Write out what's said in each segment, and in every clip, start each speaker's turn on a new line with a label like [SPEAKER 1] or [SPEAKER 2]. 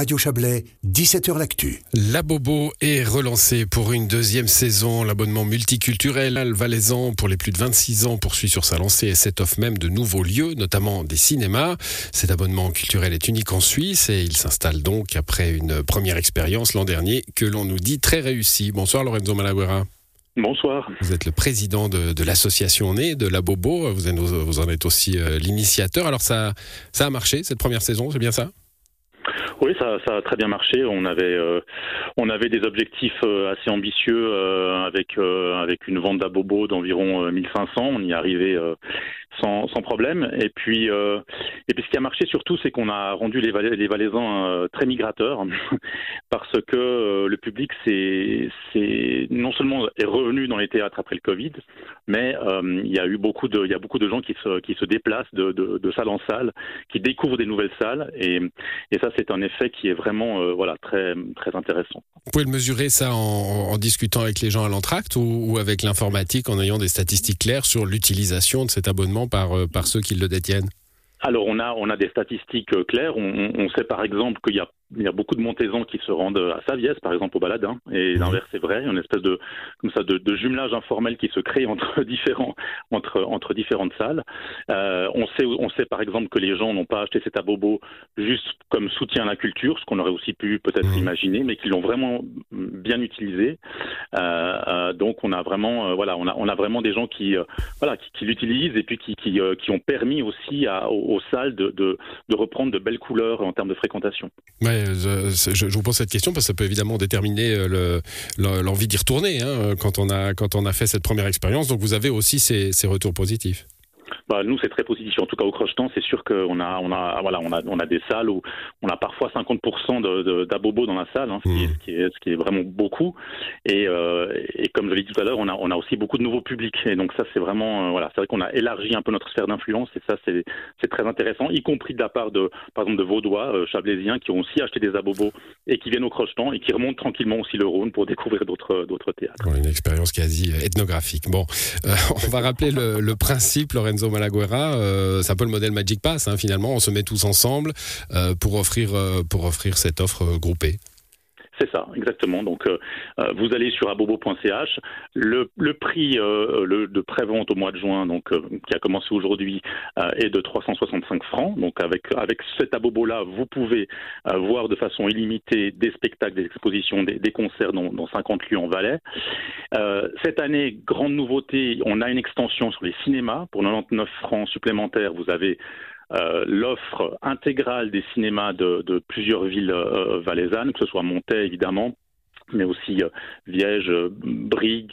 [SPEAKER 1] Radio Chablais, 17h L'Actu.
[SPEAKER 2] La Bobo est relancée pour une deuxième saison. L'abonnement multiculturel valaisan pour les plus de 26 ans poursuit sur sa lancée et set offre même de nouveaux lieux, notamment des cinémas. Cet abonnement culturel est unique en Suisse et il s'installe donc après une première expérience l'an dernier que l'on nous dit très réussie. Bonsoir Lorenzo Malaguera.
[SPEAKER 3] Bonsoir.
[SPEAKER 2] Vous êtes le président de, l'association Née, de la Bobo. Vous, vous en êtes aussi euh, l'initiateur. Alors ça, ça a marché cette première saison, c'est bien ça?
[SPEAKER 3] Oui, ça, a très bien marché. On avait, euh, on avait des objectifs euh, assez ambitieux avec avec une vente d'Abobo d'environ 1500. On y arrivé sans, sans problème. Et puis, et puis ce qui a marché surtout, c'est qu'on a rendu les, les Valaisans très migrateurs parce que le public c'est non seulement est revenu dans les théâtres après le Covid, mais euh, il y a eu beaucoup de, y a beaucoup de gens qui se, qui se déplacent de, de, de salle en salle, qui découvrent des nouvelles salles, et, et ça c'est un effet qui est vraiment, euh, voilà, très, très intéressant.
[SPEAKER 2] Vous pouvez le mesurer ça en, en discutant avec les gens à l'entracte ou, ou, avec l'informatique en ayant des statistiques claires sur l'utilisation de cet abonnement par, euh, par ceux qui le détiennent?
[SPEAKER 3] Alors on a on a des statistiques claires. On, on sait par exemple qu'il y a il y a beaucoup de Montaisans qui se rendent à Saviès, par exemple, au Baladin, et mhm. l'inverse est vrai. Il y a une espèce de, comme ça, de, de, jumelage informel qui se crée entre différents, entre, entre différentes salles. Euh, on sait, on sait par exemple que les gens n'ont pas acheté cet abobo juste comme soutien à la culture, ce qu'on aurait aussi pu peut-être mhm. imaginer, mais qu'ils l'ont vraiment bien utilisé. Euh, euh, donc, on a vraiment, euh, voilà, on a, on a vraiment des gens qui, euh, voilà, qui, qui l'utilisent et puis qui, qui, euh, qui, ont permis aussi à, aux, aux, salles de, de, de, reprendre de belles couleurs en termes de fréquentation.
[SPEAKER 2] Ouais je, vous pose cette question parce que ça peut évidemment déterminer euh, l'envie d'y retourner hein, quand, on a, quand on a fait cette première expérience. Donc vous avez aussi ces, ces retours positifs.
[SPEAKER 3] Bah, nous, c'est très positif. En tout cas, au Crochetan, c'est sûr qu'on a, on a, voilà, on a, on a des salles où on a parfois 50% d'abobo dans la salle, hein, ce, qui est, mmh. ce, qui est, ce, qui est, vraiment beaucoup. Et, euh, et comme je l'ai dit tout à l'heure, on a, on a aussi beaucoup de nouveaux publics. Et donc ça, c'est vraiment, euh, voilà, c'est vrai qu'on a élargi un peu notre sphère d'influence. Et ça, c'est très intéressant, y compris de la part de, par exemple, de Vaudois, euh, Chablaisiens, qui ont aussi acheté des abobos et qui viennent au Crochetan et qui remontent tranquillement aussi le Rhône pour découvrir d'autres, d'autres théâtres.
[SPEAKER 2] Une expérience quasi ethnographique. Bon, on va rappeler le, le principe, Lorenzo Malaguera. Euh, c'est un peu le modèle Magic Pass. Hein, finalement, on se met tous ensemble euh, pour offrir euh, pour offrir cette offre groupée.
[SPEAKER 3] C'est ça, exactement. Donc, euh, euh, vous allez sur abobo.ch. Le, prix euh, le, de prévente au mois de juin, donc qui a commencé aujourd'hui, est de 365 francs. Donc, avec avec cet abobo-là, vous pouvez voir de façon illimitée des spectacles, des expositions, des, des concerts dans, dans, 50 lieux en Valais. cette année, grande nouveauté, on a une extension sur les cinémas pour 99 francs supplémentaires. Vous avez euh, l'offre intégrale des cinémas de, plusieurs villes euh, valaisannes, que ce soit Montaigne évidemment, mais aussi euh, Viège, Brigue,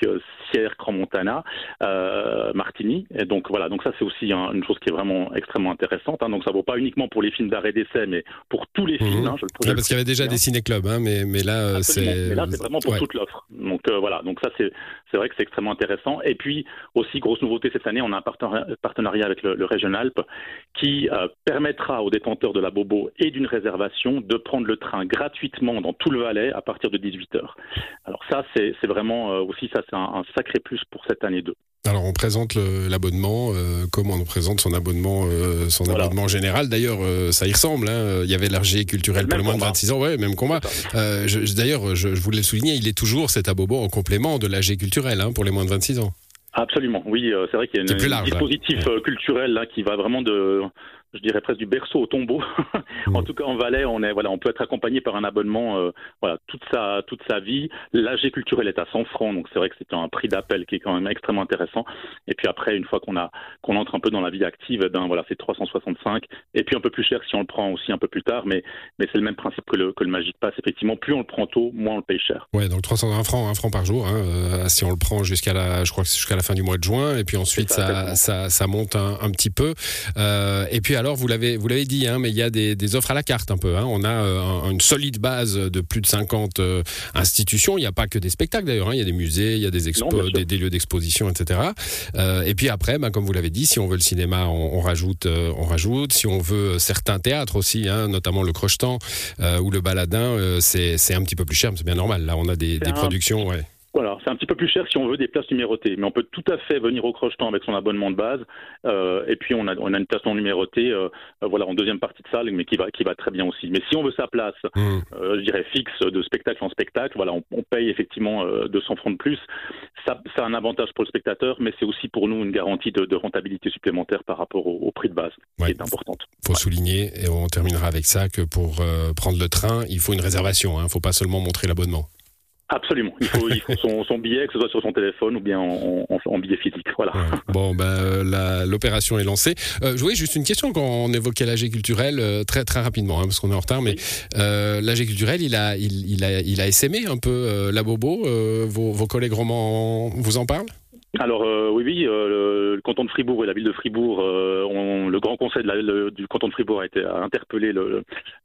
[SPEAKER 3] Sierre, Grand-Montana, euh, Martigny. Et donc voilà, donc ça c'est aussi un, une chose qui est vraiment extrêmement intéressante. Hein. Donc ça vaut pas uniquement pour les films d'arrêt d'essai, mais pour tous les films.
[SPEAKER 2] Mmh. Hein, je le parce qu'il y avait déjà des ciné-clubs, hein, mais, mais là c'est.
[SPEAKER 3] Mais là c'est vraiment pour ouais. toute l'offre. Donc euh, voilà, donc ça c'est c'est vrai que c'est extrêmement intéressant. Et puis aussi grosse nouveauté cette année, on a un partenariat avec le, le Région Alpes qui euh, permettra aux détenteurs de la Bobo et d'une réservation de prendre le train gratuitement dans tout le Valais à partir de 18 alors ça, c'est vraiment euh, aussi ça, c'est un, un, sacré plus pour cette année 2.
[SPEAKER 2] Alors on présente l'abonnement, euh, comme on présente son abonnement, euh, son voilà. abonnement général. D'ailleurs, euh, ça y ressemble. Hein. Il y avait l'RG culturel pour le moins de 26 ans, ouais, même combat. D'ailleurs, je, je, voulais le souligner, il est toujours cet abobo en complément de l'AG culturel hein, pour les moins de 26 ans.
[SPEAKER 3] Absolument, oui, c'est vrai qu'il y a un dispositif
[SPEAKER 2] là.
[SPEAKER 3] culturel là qui va vraiment de je dirais presque du berceau au tombeau. en tout cas, en Valais, on est voilà, on peut être accompagné par un abonnement, euh, voilà, toute sa toute sa vie. L'AG culturel est à 100 francs, donc c'est vrai que c'est un prix d'appel qui est quand même extrêmement intéressant. Et puis après, une fois qu'on a qu'on entre un peu dans la vie active, eh ben voilà, c'est 365. Et puis un peu plus cher si on le prend aussi un peu plus tard, mais mais c'est le même principe que le que le Magic Pass. Effectivement, plus on le prend tôt, moins on le paye cher.
[SPEAKER 2] Ouais, donc 320 francs, un franc par jour, hein, euh, si on le prend jusqu'à la, je crois que jusqu'à la fin du mois de juin, et puis ensuite ça, ça, ça, ça monte un, un petit peu. Euh, et puis alors, vous l'avez vous l'avez dit, hein, mais il y a des, des, offres à la carte un peu. Hein. On a euh, une solide base de plus de 50 euh, institutions. Il n'y a pas que des spectacles d'ailleurs. Hein. Il y a des musées, il y a des, expo non, des, des, lieux d'exposition, etc. Euh, et puis après, bah, comme vous l'avez dit, si on veut le cinéma, on, on rajoute, on rajoute. Si on veut certains théâtres aussi, notamment le Crochetan ou le Baladin, c'est un petit peu plus cher, mais c'est bien normal. Là, on a des, des productions. Ouais.
[SPEAKER 3] Voilà, c'est un petit peu plus cher si on veut des places numérotées, mais on peut tout à fait venir au crochetant avec son abonnement de base. Euh, et puis on a, on a une place non numérotée, euh, voilà, en deuxième partie de salle, mais qui va, qui va très bien aussi. Mais si on veut sa place, mmh. je dirais fixe de spectacle en spectacle, voilà, on, paye effectivement 200 francs de plus. Ça, c'est un avantage pour le spectateur, mais c'est aussi pour nous une garantie de, rentabilité supplémentaire par rapport au, prix de base, qui est importante.
[SPEAKER 2] Il faut souligner, et on terminera avec ça, que pour prendre le train, il faut une réservation. Il hein. ne faut pas seulement montrer l'abonnement.
[SPEAKER 3] Absolument. Il faut, il faut son, billet, que ce soit sur son téléphone ou bien en, billet physique. Voilà.
[SPEAKER 2] Bon, ben, l'opération est lancée. Euh, je voulais juste une question quand on évoquait l'AG culturel, euh, très, très rapidement, hein, parce qu'on est en retard, mais euh, l'AG culturel, il a, il, il, a, il a essaimé un peu euh, la Bobo. Vos, vos, collègues romans vous en parlent?
[SPEAKER 3] Alors euh, oui, oui, euh, le, canton de Fribourg et la ville de Fribourg, euh, le grand conseil du canton de Fribourg a été interpellé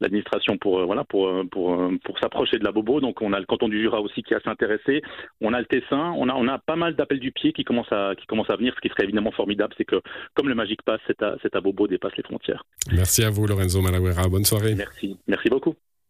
[SPEAKER 3] l'administration pour voilà pour pour pour s'approcher de la bobo. Donc on a le canton du Jura aussi qui est assez intéressé. On a le Tessin, on a on a pas mal d'appels du pied qui commencent à qui commencent à venir. Ce qui serait évidemment formidable, c'est que comme le Magic Pass, cet, cet bobo dépasse les frontières.
[SPEAKER 2] Merci à vous Lorenzo Malaguera. Bonne soirée.
[SPEAKER 3] Merci, merci beaucoup.